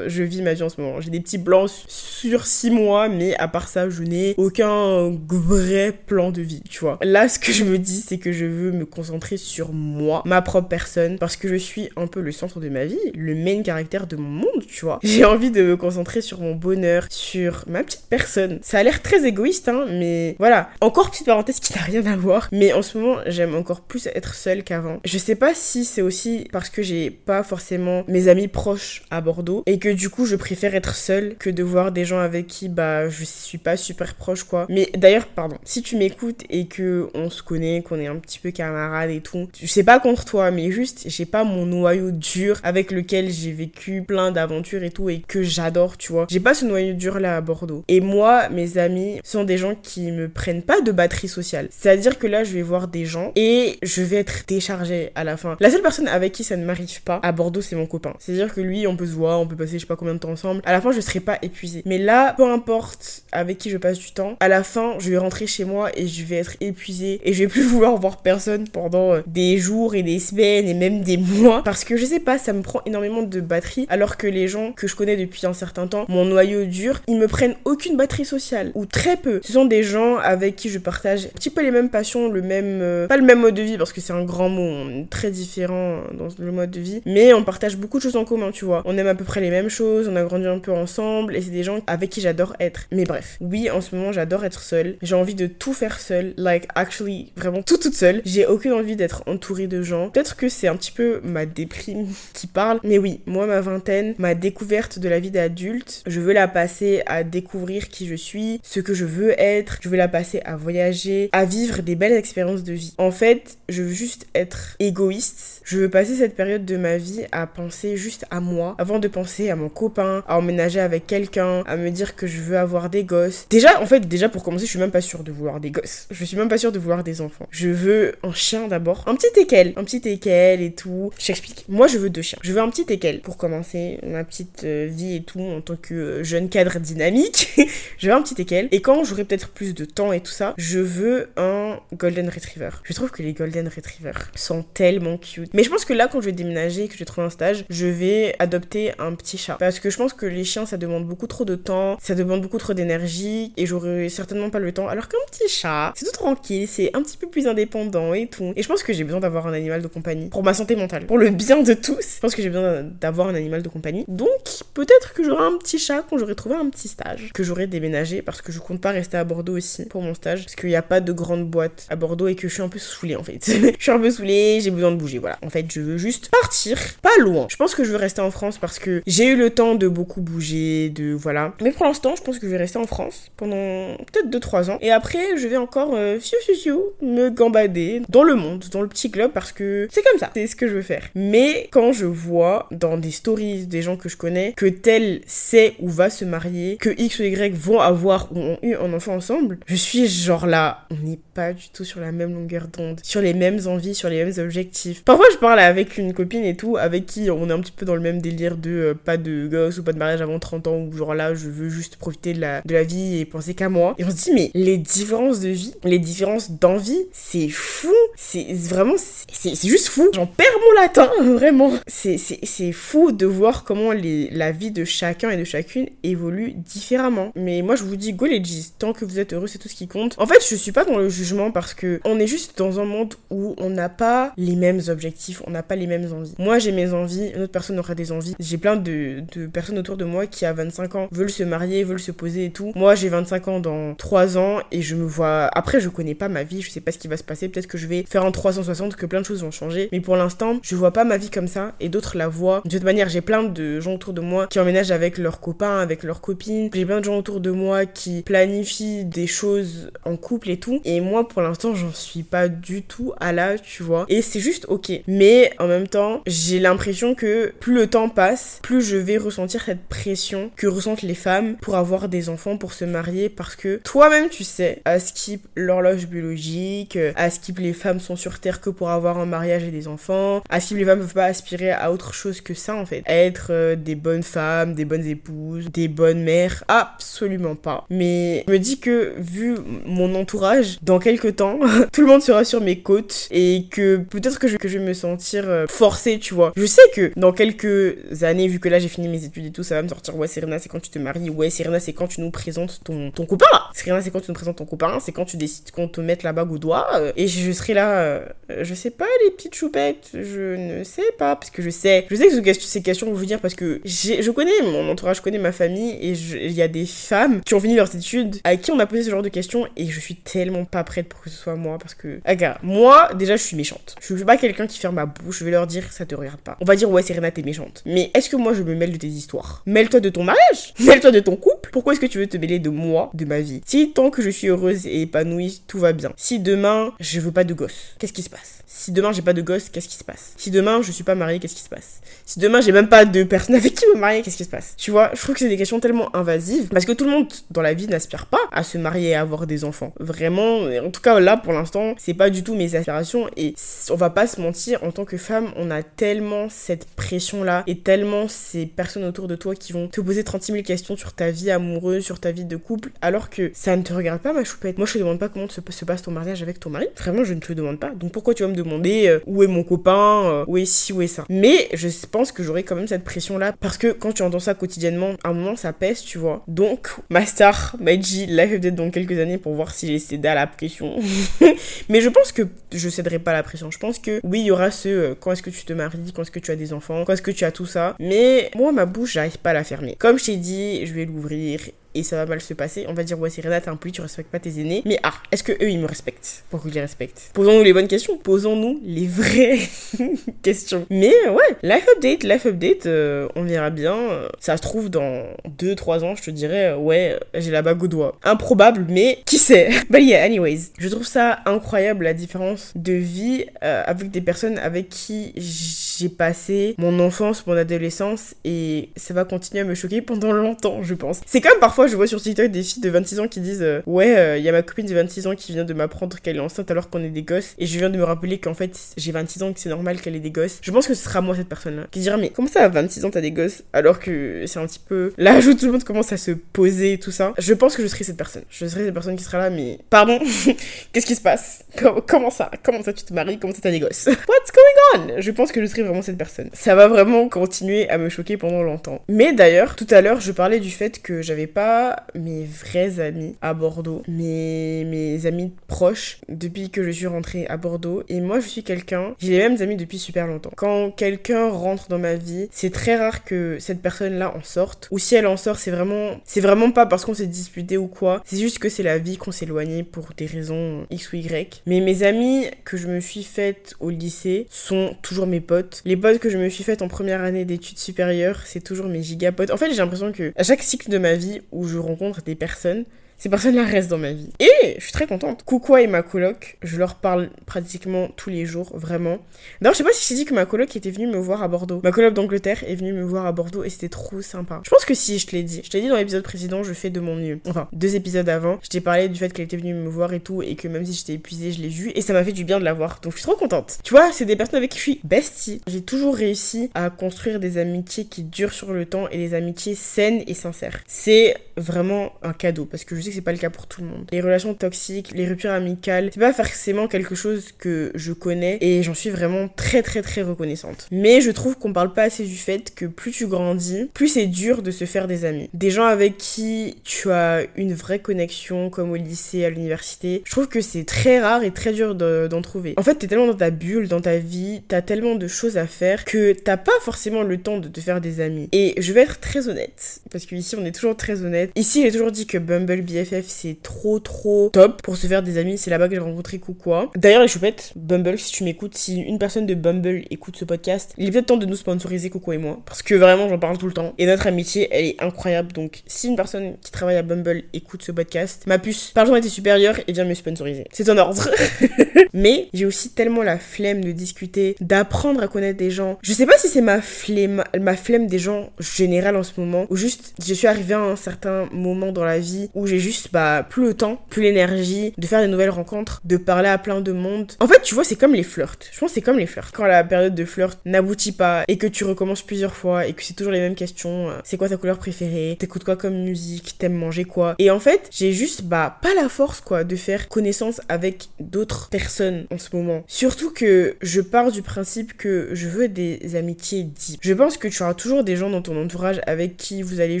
je vis ma vie en ce moment. J'ai des petits blancs sur six mois, mais à part ça, je n'ai aucun vrai plan de vie, tu vois. Là, ce que je me dis, c'est que je veux me concentrer sur moi, ma propre personne, parce que je suis un peu le centre de ma vie, le main caractère de mon monde, tu vois. J'ai envie de me concentrer sur mon bonheur, sur ma petite personne. Ça a l'air très égoïste, hein, mais voilà. Encore petite parenthèse qui n'a rien à voir, mais en ce moment, j'aime encore plus être seule qu'avant. Je sais pas si c'est aussi parce que j'ai pas forcément mes amis proches à Bordeaux et que du coup, je préfère être seule que de voir des gens avec qui bah je suis pas super proche quoi. Mais d'ailleurs, pardon, si tu m'écoutes et que on se connaît, qu'on est un petit peu camarades et tout, je sais pas contre toi, mais juste j'ai pas mon noyau dur avec lequel j'ai vécu plein d'aventures et tout et que j'adore, tu vois. J'ai pas ce noyau dur là à Bordeaux. Et moi, mes amis sont des gens qui me prennent pas de batterie sociale. C'est-à-dire que là, je vais voir des gens et je vais être déchargée à la fin. La seule personne avec qui ça ne m'arrive pas à Bordeaux, c'est mon copain. C'est-à-dire que lui, on peut se voir, on peut passer je sais pas combien de temps ensemble. À la fin, je serai pas épuisée. Mais là, peu importe avec qui je passe du temps, à la fin, je vais rentrer chez moi et je vais être épuisée et je vais plus vouloir voir personne pendant euh, des jours et des semaines et même des mois parce que je sais pas, ça me prend énormément de batterie alors que les gens que je connais depuis un certain temps, mon noyau dur, ils me prennent aucune batterie sociale ou très peu. Ce sont des gens avec qui je partage un petit peu les mêmes passions, le même euh, pas le même mode de vie parce que c'est un grand mot, on est très différent dans le mode de vie, mais on partage beaucoup de choses en commun, tu vois. On aime à peu près les mêmes choses, on a grandi un peu ensemble et c'est des gens avec qui j'adore être. Mais bref, oui, en ce moment, j'adore être seule. J'ai envie de tout faire seule, like actually vraiment tout toute seule. J'ai aucune envie d'être entourée de gens. Peut-être que c'est un petit peu ma déprime qui parle, mais oui, moi ma vingtaine, ma découverte de la vie d'adulte, je veux la passer à découvrir qui je suis, ce que je veux être, je veux la passer à voyager, à vivre des belles expériences de vie. En fait, je veux juste être égoïste. Je veux passer cette période de ma vie à penser juste à moi avant de penser à mon copain, à emménager avec quelqu'un, à me dire que je veux avoir des gosses. Déjà, en fait, déjà pour commencer, je suis même pas sûre de vouloir des gosses. Je suis même pas sûre de vouloir des enfants. Je veux un chien d'abord, un petit équel, un petit équel et tout. Je t'explique. Moi, je veux deux chiens. Je veux un petit équel pour commencer ma petite euh, vie et tout en tant que euh, jeune cadre dynamique. je veux un petit équel. Et quand j'aurai peut-être plus de temps et tout ça, je veux un golden retriever. Je trouve que les golden retrievers sont tellement cute. Mais je pense que là, quand je vais déménager, que je vais trouver un stage, je vais adopter un petit chat. Parce que je pense que les chiens, ça demande beaucoup trop de temps, ça demande beaucoup trop d'énergie, et j'aurai certainement pas le temps. Alors qu'un petit chat, c'est tout tranquille, c'est un petit peu plus indépendant et tout. Et je pense que j'ai besoin d'avoir un animal de compagnie pour ma santé mentale, pour le bien de tous. Je pense que j'ai besoin d'avoir un animal de compagnie. Donc, peut-être que j'aurai un petit chat quand j'aurai trouvé un petit stage, que j'aurai déménagé, parce que je compte pas rester à Bordeaux aussi pour mon stage, parce qu'il n'y a pas de grande boîte à Bordeaux et que je suis un peu saoulée en fait. je suis un peu saoulée, j'ai besoin de bouger, voilà. En fait, je veux juste partir, pas loin. Je pense que je veux rester en France parce que j'ai eu le temps de beaucoup bouger, de voilà. Mais pour l'instant, je pense que je vais rester en France pendant peut-être 2-3 ans. Et après, je vais encore euh, fiu, fiu, me gambader dans le monde, dans le petit globe parce que c'est comme ça, c'est ce que je veux faire. Mais quand je vois dans des stories des gens que je connais que tel sait ou va se marier, que X ou Y vont avoir ou ont eu un enfant ensemble, je suis genre là, on n'est pas du tout sur la même longueur d'onde, sur les mêmes envies, sur les mêmes objectifs. Parfois, je parle avec une copine et tout, avec qui on est un petit peu dans le même délire de euh, pas de gosse ou pas de mariage avant 30 ans, ou genre là, je veux juste profiter de la, de la vie et penser qu'à moi. Et on se dit, mais les différences de vie, les différences d'envie, c'est fou. C'est vraiment, c'est juste fou. J'en perds mon latin, vraiment. C'est fou de voir comment les, la vie de chacun et de chacune évolue différemment. Mais moi, je vous dis, go les tant que vous êtes heureux, c'est tout ce qui compte. En fait, je suis pas dans le parce que on est juste dans un monde où on n'a pas les mêmes objectifs, on n'a pas les mêmes envies. Moi, j'ai mes envies, une autre personne aura des envies. J'ai plein de, de personnes autour de moi qui, à 25 ans, veulent se marier, veulent se poser et tout. Moi, j'ai 25 ans dans 3 ans et je me vois. Après, je connais pas ma vie, je sais pas ce qui va se passer. Peut-être que je vais faire en 360, que plein de choses vont changer. Mais pour l'instant, je vois pas ma vie comme ça et d'autres la voient. De toute manière, j'ai plein de gens autour de moi qui emménagent avec leurs copains, avec leurs copines. J'ai plein de gens autour de moi qui planifient des choses en couple et tout. Et moi, pour l'instant, j'en suis pas du tout à là, tu vois. Et c'est juste ok. Mais en même temps, j'ai l'impression que plus le temps passe, plus je vais ressentir cette pression que ressentent les femmes pour avoir des enfants, pour se marier, parce que toi-même, tu sais, à skip l'horloge biologique, à skip les femmes sont sur terre que pour avoir un mariage et des enfants, à skip les femmes peuvent pas aspirer à autre chose que ça en fait. Être euh, des bonnes femmes, des bonnes épouses, des bonnes mères, absolument pas. Mais je me dis que vu mon entourage, dans quelques temps, tout le monde sera sur mes côtes et que peut-être que je, vais me sentir euh, forcée, tu vois. Je sais que dans quelques années, vu que là j'ai fini mes études et tout, ça va me sortir. Ouais Serena c'est quand tu te maries, ouais Serena c'est quand tu nous présentes ton, ton copain. Serena c'est quand tu nous présentes ton copain, c'est quand tu décides qu'on te mette la bague au doigt. Euh, et je serai là, euh, je sais pas les petites choupettes, je ne sais pas parce que je sais, je sais que ces questions vont venir parce que je connais mon entourage, je connais ma famille et il y a des femmes qui ont fini leurs études à qui on a posé ce genre de questions et je suis tellement pas prête pour que ce soit moi parce que, regarde, moi déjà je suis méchante. Je suis pas quelqu'un qui ferme ma bouche, je vais leur dire ça te regarde pas. On va dire ouais Serena t'es méchante. Mais est-ce que moi je me mêle de tes histoires? Mêle-toi de ton mariage Mêle-toi de ton couple Pourquoi est-ce que tu veux te mêler de moi, de ma vie? Si tant que je suis heureuse et épanouie, tout va bien. Si demain je veux pas de gosse, qu'est-ce qui se passe? Si demain j'ai pas de gosse, qu'est-ce qui se passe? Si demain je suis pas mariée, qu'est-ce qui se passe? Si demain j'ai même pas de personne avec qui me marier, qu'est-ce qui se passe? Tu vois, je trouve que c'est des questions tellement invasives parce que tout le monde dans la vie n'aspire pas à se marier et avoir des enfants. Vraiment, en tout cas là pour l'instant, c'est pas du tout mes aspirations et on va pas se mentir, en tant que femme, on a tellement cette pression-là et tellement ces personnes autour de toi qui vont te poser 36 000 questions sur ta vie amoureuse, sur ta vie de couple, alors que ça ne te regarde pas, ma choupette. Moi, je te demande pas comment se, passe ton mariage avec ton mari. Vraiment, je ne te le demande pas. Donc pourquoi tu vas me demander euh, où est mon copain, euh, où est ci, où est ça? Mais je pense que j'aurai quand même cette pression-là parce que quand tu entends ça quotidiennement, à un moment, ça pèse, tu vois. Donc, ma star, ma G, live update dans quelques années pour voir si j'ai cédé à la pression. Mais je pense que je céderai pas à la pression. Je pense que oui, il y aura ce euh, quand est-ce que tu te maries, quand est-ce que tu as des enfants, quand est-ce que tu as tout ça. Mais moi, ma bouche, j'arrive pas à la fermer. Comme je t'ai dit, je vais l'ouvrir et ça va mal se passer. On va dire, ouais, Serena, t'es un poli, tu respectes pas tes aînés. Mais ah, est-ce que eux, ils me respectent? Pour que je les respecte? Posons-nous les bonnes questions. Posons-nous les vraies questions. Mais ouais, life update, life update, euh, on verra bien. Ça se trouve dans 2-3 ans, je te dirais, ouais, j'ai la bague au doigt. Improbable, mais qui sait? But yeah, anyways. Je trouve ça incroyable la différence de vie euh, avec des personnes avec qui j'ai passé mon enfance, mon adolescence et ça va continuer à me choquer pendant longtemps, je pense. C'est comme parfois je vois sur TikTok des filles de 26 ans qui disent euh, Ouais, il euh, y a ma copine de 26 ans qui vient de m'apprendre qu'elle est enceinte alors qu'on est des gosses. Et je viens de me rappeler qu'en fait, j'ai 26 ans que c'est normal qu'elle ait des gosses. Je pense que ce sera moi, cette personne-là, qui dira Mais comment ça, à 26 ans, t'as des gosses? Alors que c'est un petit peu l'âge où tout le monde commence à se poser et tout ça. Je pense que je serai cette personne. Je serai cette personne qui sera là, mais pardon, qu'est-ce qui se passe? Comment ça? Comment ça, tu te maries? Comment ça, t'as des gosses? What's going on? Je pense que je serai vraiment cette personne. Ça va vraiment continuer à me choquer pendant longtemps. Mais d'ailleurs, tout à l'heure, je parlais du fait que j'avais pas mes vrais amis à Bordeaux, mes, mes amis proches depuis que je suis rentrée à Bordeaux. Et moi, je suis quelqu'un, j'ai les mêmes amis depuis super longtemps. Quand quelqu'un rentre dans ma vie, c'est très rare que cette personne-là en sorte. Ou si elle en sort, c'est vraiment, c'est vraiment pas parce qu'on s'est disputé ou quoi. C'est juste que c'est la vie qu'on éloigné pour des raisons X ou Y. Mais mes amis que je me suis faites au lycée sont toujours mes potes. Les potes que je me suis faites en première année d'études supérieures, c'est toujours mes gigapotes. En fait, j'ai l'impression que à chaque cycle de ma vie où je rencontre des personnes, Ces personnes-là restent dans ma vie. Et je suis très contente. Coucou et ma coloc, je leur parle pratiquement tous les jours, vraiment. D'ailleurs, je sais pas si je t'ai dit que ma coloc était venue me voir à Bordeaux. Ma coloc d'Angleterre est venue me voir à Bordeaux et c'était trop sympa. Je pense que si, je te l'ai dit. Je t'ai dit dans l'épisode précédent, je fais de mon mieux. Enfin, deux épisodes avant, je t'ai parlé du fait qu'elle était venue me voir et tout, et que même si j'étais épuisée, je l'ai vue, et ça m'a fait du bien de la voir. Donc je suis trop contente. Tu vois, c'est des personnes avec qui je suis bestie. J'ai toujours réussi à construire des amitiés qui durent sur le temps et des amitiés saines et sincères. C'est vraiment un cadeau parce que sais que c'est pas le cas pour tout le monde. Les relations toxiques, les ruptures amicales, c'est pas forcément quelque chose que je connais et j'en suis vraiment très très très reconnaissante. Mais je trouve qu'on parle pas assez du fait que plus tu grandis, plus c'est dur de se faire des amis. Des gens avec qui tu as une vraie connexion comme au lycée, à l'université, je trouve que c'est très rare et très dur d'en trouver. En fait, t'es tellement dans ta bulle, dans ta vie, t'as tellement de choses à faire que t'as pas forcément le temps de te faire des amis. Et je vais être très honnête, parce que ici on est toujours très honnête. Ici j'ai toujours dit que Bumble C'est trop trop top pour se faire des amis. C'est là-bas que j'ai rencontré Koukoua. D'ailleurs, les choupettes, Bumble, si tu m'écoutes, si une personne de Bumble écoute ce podcast, il est peut-être temps de nous sponsoriser Koukoua et moi. Parce que vraiment, j'en parle tout le temps. Et notre amitié, elle est incroyable. Donc, si une personne qui travaille à Bumble écoute ce podcast, ma puce, parle-en à tes supérieurs et viens me sponsoriser. C'est un ordre. Mais j'ai aussi tellement la flemme de discuter, d'apprendre à connaître des gens. Je sais pas si c'est ma flemme, ma flemme des gens générale en ce moment, ou juste je suis arrivée à un certain moment dans la vie où j'ai juste bah plus le temps, plus l'énergie de faire des nouvelles rencontres, de parler à plein de monde. En fait, tu vois, c'est comme les flirts. Je pense que c'est comme les flirts. Quand la période de flirt n'aboutit pas et que tu recommences plusieurs fois et que c'est toujours les mêmes questions, euh, c'est quoi ta couleur préférée? T'écoutes quoi comme musique? T'aimes manger quoi? Et en fait, j'ai juste bah pas la force quoi de faire connaissance avec d'autres personnes en ce moment. Surtout que je pars du principe que je veux des amitiés deep. Je pense que tu auras toujours des gens dans ton entourage avec qui vous allez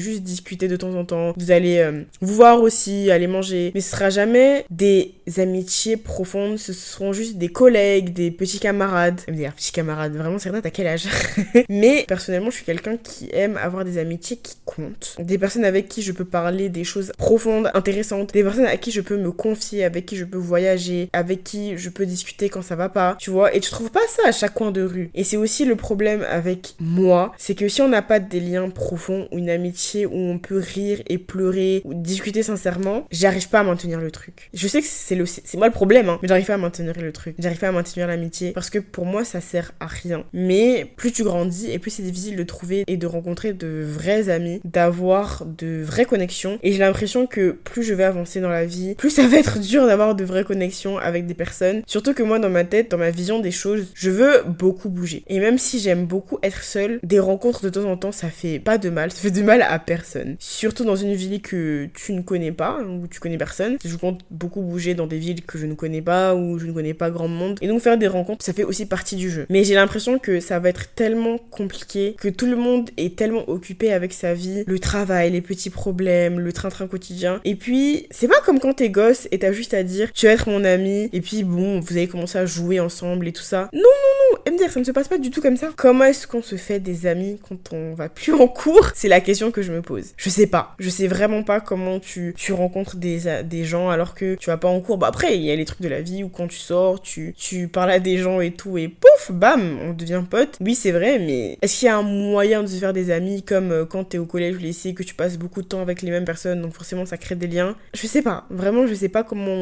juste discuter de temps en temps. Vous allez euh, vous voir aussi, aller manger. Mais ce sera jamais des amitiés profondes. Ce seront juste des collègues, des petits camarades. Dire petits camarades, vraiment, c'est t'as quel âge? Mais personnellement, je suis quelqu'un qui aime avoir des amitiés qui comptent. Des personnes avec qui je peux parler des choses profondes, intéressantes. Des personnes à qui je peux me confier, avec qui je peux voyager, avec qui je peux discuter quand ça va pas. Tu vois Et tu trouves pas ça à chaque coin de rue. Et c'est aussi le problème avec moi. C'est que si on n'a pas des liens profonds ou une amitié où on peut rire et pleurer ou discuter sincèrement, j'arrive pas à maintenir le truc. Je sais que c'est le moi le problème hein, mais j'arrive pas à maintenir le truc. J'arrive pas à maintenir l'amitié parce que pour moi ça sert à rien. Mais plus tu grandis et plus c'est difficile de trouver et de rencontrer de vrais amis, d'avoir de vraies connexions et j'ai l'impression que plus je vais avancer dans la vie, plus ça va être dur d'avoir de vraies connexions avec des personnes. Surtout que moi dans ma tête, dans ma vision des choses, je veux beaucoup bouger. Et même si j'aime beaucoup être seule, des rencontres de temps en temps ça fait pas de mal, ça fait du mal à personne. Surtout dans une ville que tu ne connais pas, où tu connais personne. Je compte beaucoup bouger dans des villes que je ne connais pas, où je ne connais pas grand monde. Et donc faire des rencontres, ça fait aussi partie du jeu. Mais j'ai l'impression que ça va être tellement compliqué, que tout le monde est tellement occupé avec sa vie, le travail, les petits problèmes, le train-train quotidien. Et puis, c'est pas comme quand t'es gosse et t'as juste à dire, tu vas être mon ami, et puis bon, vous allez commencer à jouer ensemble et tout ça. Non, non, non, MDR, ça ne se passe pas du tout comme ça. Comment est-ce qu'on se fait des amis quand on va plus en cours? C'est la question que je me pose. Je sais pas. Je sais vraiment pas comment tu rencontres des, des gens alors que tu vas pas en cours. Bah après, il y a les trucs de la vie où quand tu sors, tu, tu parles à des gens et tout, et pouf, bam, on devient pote. Oui, c'est vrai, mais est-ce qu'il y a un moyen de se faire des amis comme euh, quand t'es au collège ou lycée, que tu passes beaucoup de temps avec les mêmes personnes, donc forcément ça crée des liens? Je sais pas. Vraiment, je sais pas comment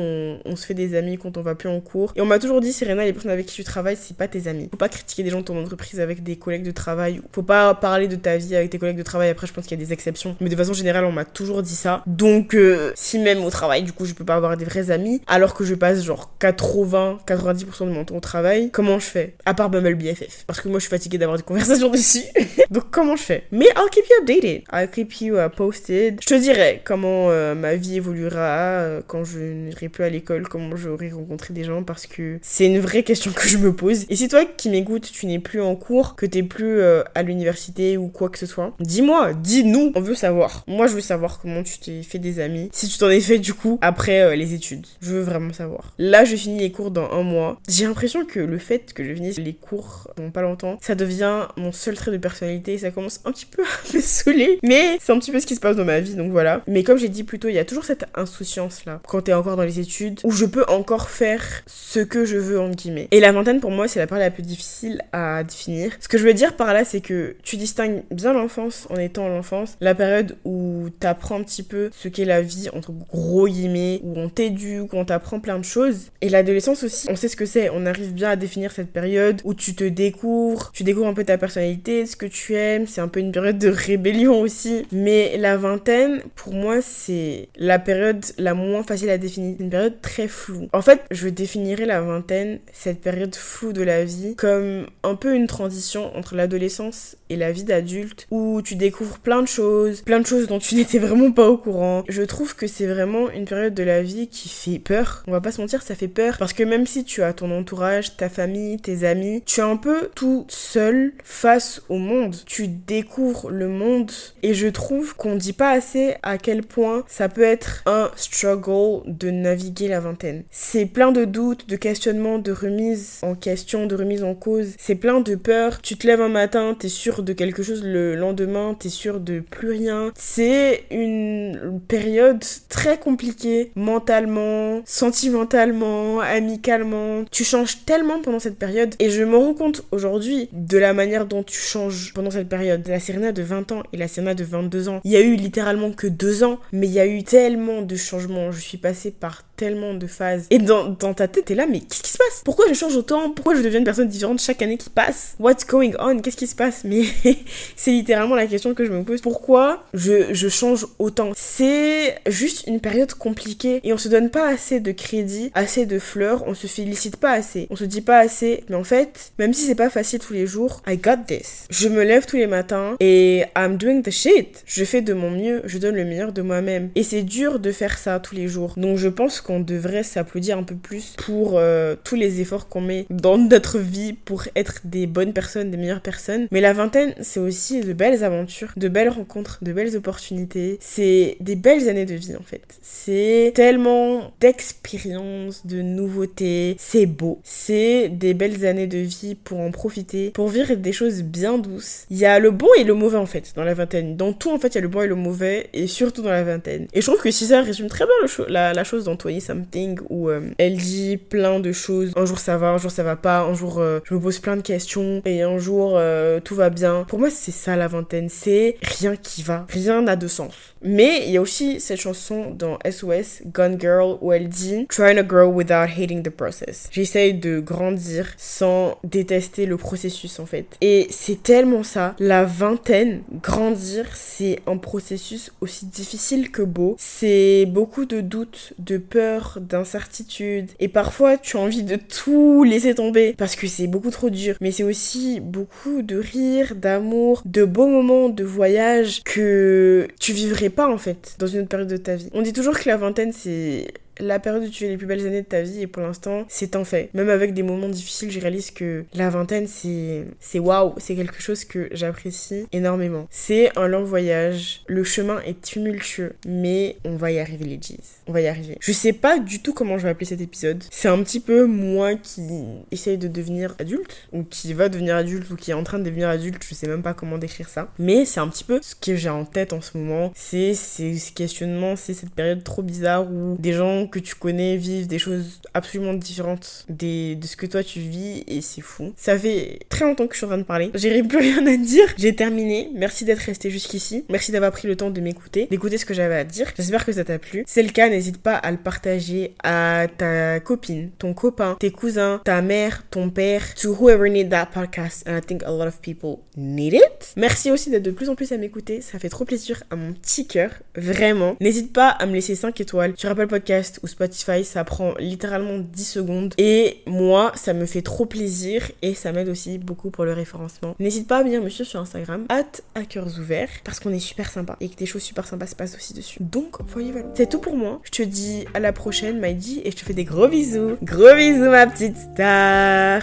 on, se fait des amis quand on va plus en cours. Et on m'a toujours dit, Serena, les personnes avec qui tu travailles, c'est pas tes amis. Faut pas critiquer des gens de ton entreprise avec des collègues de travail. Faut pas parler de ta vie avec tes collègues de travail. Après, je pense qu'il y a des exceptions. Mais de façon générale, on m'a toujours dit ça. Donc, euh, si même au travail, du coup, je peux pas avoir des vrais amis, alors que je passe genre 80, 90% de mon temps au travail, comment je fais? À part Bumble BFF. Parce que moi, je suis fatiguée d'avoir des conversations dessus. Donc, comment je fais? Mais I'll keep you updated. I'll keep you uh, posted. Je te dirai comment euh, ma vie évoluera euh, quand je n'irai plus à l'école, comment j'aurai rencontré des gens, parce que c'est une vraie question que je me pose. Et si toi qui m'écoutes, tu n'es plus en cours, que t'es plus à l'université ou quoi que ce soit, dis-moi, dis-nous, on veut savoir. Moi, je veux savoir comment tu t'es fait des amis. Si tu t'en es fait du coup après euh, les études. Je veux vraiment savoir. Là, je finis les cours dans un mois. J'ai l'impression que le fait que je finisse les cours dans pas longtemps, ça devient mon seul trait de personnalité. Ça commence un petit peu à me saouler. Mais c'est un petit peu ce qui se passe dans ma vie, donc voilà. Mais comme j'ai dit plus tôt, il y a toujours cette insouciance là quand t'es encore dans les études où je peux encore faire ce que je veux entre guillemets. Et la vingtaine pour moi, c'est la période la plus difficile à définir. Ce que je veux dire par là, c'est que tu distingues bien l'enfance en étant l'enfance, la période où t'apprends un petit peu ce qu'est la vie, entre gros guillemets, où on t'éduque, où on t'apprend plein de choses. Et l'adolescence aussi, on sait ce que c'est. On arrive bien à définir cette période où tu te découvres, tu découvres un peu ta personnalité, ce que tu aimes. C'est un peu une période de rébellion aussi. Mais la vingtaine, pour moi, c'est la période la moins facile à définir. Une période très floue. En fait, je définirais la vingtaine, cette période floue de la vie, comme un peu une transition entre l'adolescence et la vie d'adulte où tu découvres plein de choses, plein de choses dont tu n'étais vraiment pas au courant. Je trouve que c'est vraiment une période de la vie qui fait peur. On va pas se mentir, ça fait peur parce que même si tu as ton entourage, ta famille, tes amis, tu es un peu tout seul face au monde. Tu découvres le monde et je trouve qu'on dit pas assez à quel point ça peut être un struggle de naviguer la vingtaine. C'est plein de doutes, de questionnements, de remises en question, de remises en cause. C'est plein de peur. Tu te lèves un matin, t'es sûr de quelque chose le lendemain, t'es sûr de plus rien. C'est une période très compliquée mentalement, sentimentalement, amicalement. Tu changes tellement pendant cette période et je me rends compte aujourd'hui de la manière dont tu changes pendant cette période. La Serena de 20 ans et la Serena de 22 ans, il y a eu littéralement que deux ans, mais il y a eu tellement de changements. Je suis passée par tellement de phases. Et dans, dans ta tête, t'es là, mais qu'est-ce qui se passe? Pourquoi je change autant? Pourquoi je deviens une personne différente chaque année qui passe? What's going on? Qu'est-ce qui se passe? Mais c'est littéralement la question que je me pose. Pourquoi je, je change autant? C'est juste une période compliquée et on se donne pas assez de crédit, assez de fleurs, on se félicite pas assez, on se dit pas assez. Mais en fait, même si c'est pas facile tous les jours, I got this. Je me lève tous les matins et I'm doing the shit. Je fais de mon mieux, je donne le meilleur de moi-même. Et c'est dur de faire ça tous les jours. Donc je pense qu'on devrait s'applaudir un peu plus pour euh, tous les efforts qu'on met dans notre vie pour être des bonnes personnes, des meilleures personnes. Mais la vingtaine, c'est aussi de belles aventures, de belles rencontres, de belles opportunités. C'est des belles années de vie en fait. C'est tellement d'expériences, de nouveautés. C'est beau. C'est des belles années de vie pour en profiter, pour vivre des choses bien douces. Il y a le bon et le mauvais en fait dans la vingtaine. Dans tout en fait, il y a le bon et le mauvais et surtout dans la vingtaine. Et je trouve que si ça résume très bien la, chose d'Antoine Something où euh, elle dit plein de choses. Un jour ça va, un jour ça va pas, un jour euh, je me pose plein de questions et un jour euh, tout va bien. Pour moi, c'est ça la vingtaine, c'est rien qui va, rien n'a de sens. Mais il y a aussi cette chanson dans SOS Gone Girl où elle dit Trying to grow without hating the process. J'essaye de grandir sans détester le processus en fait. Et c'est tellement ça. La vingtaine, grandir, c'est un processus aussi difficile que beau. C'est beaucoup de doutes, de peur d'incertitude. Et parfois, tu as envie de tout laisser tomber parce que c'est beaucoup trop dur. Mais c'est aussi beaucoup de rire, d'amour, de beaux moments, de voyage que tu vivrais pas en fait dans une autre période de ta vie. On dit toujours que la vingtaine, c'est la période où tu fais les plus belles années de ta vie et pour l'instant c'est un fait. Même avec des moments difficiles, je réalise que la vingtaine c'est c'est waouh, c'est quelque chose que j'apprécie énormément. C'est un long voyage, le chemin est tumultueux, mais on va y arriver les G's. On va y arriver. Je sais pas du tout comment je vais appeler cet épisode. C'est un petit peu moi qui essaye de devenir adulte ou qui va devenir adulte ou qui est en train de devenir adulte, je sais même pas comment décrire ça. Mais c'est un petit peu ce que j'ai en tête en ce moment, c'est ces questionnements, c'est cette période trop bizarre où des gens que tu connais vivent des choses absolument différentes de ce que toi tu vis et c'est fou. Ça fait très longtemps que je suis en train de parler. J'ai plus rien à dire. J'ai terminé. Merci d'être resté jusqu'ici. Merci d'avoir pris le temps de m'écouter, d'écouter ce que j'avais à dire. J'espère que ça t'a plu. Si c'est le cas, n'hésite pas à le partager à ta copine, ton copain, tes cousins, ta mère, ton père, to whoever need that podcast. And I think a lot of people need it. Merci aussi d'être de plus en plus à m'écouter. Ça fait trop plaisir à mon petit cœur. Vraiment. N'hésite pas à me laisser 5 étoiles sur Apple Podcast ou Spotify, ça prend littéralement 10 secondes. Et moi, ça me fait trop plaisir et ça m'aide aussi beaucoup pour le référencement. N'hésite pas à venir me suivre sur Instagram, at à cœurs ouverts, parce qu'on est super sympa et que des choses super sympas se passent aussi dessus. Donc, voyez, C'est tout pour moi. Je te dis à la prochaine, Maïdi, et je te fais des gros bisous. Gros bisous, ma petite star.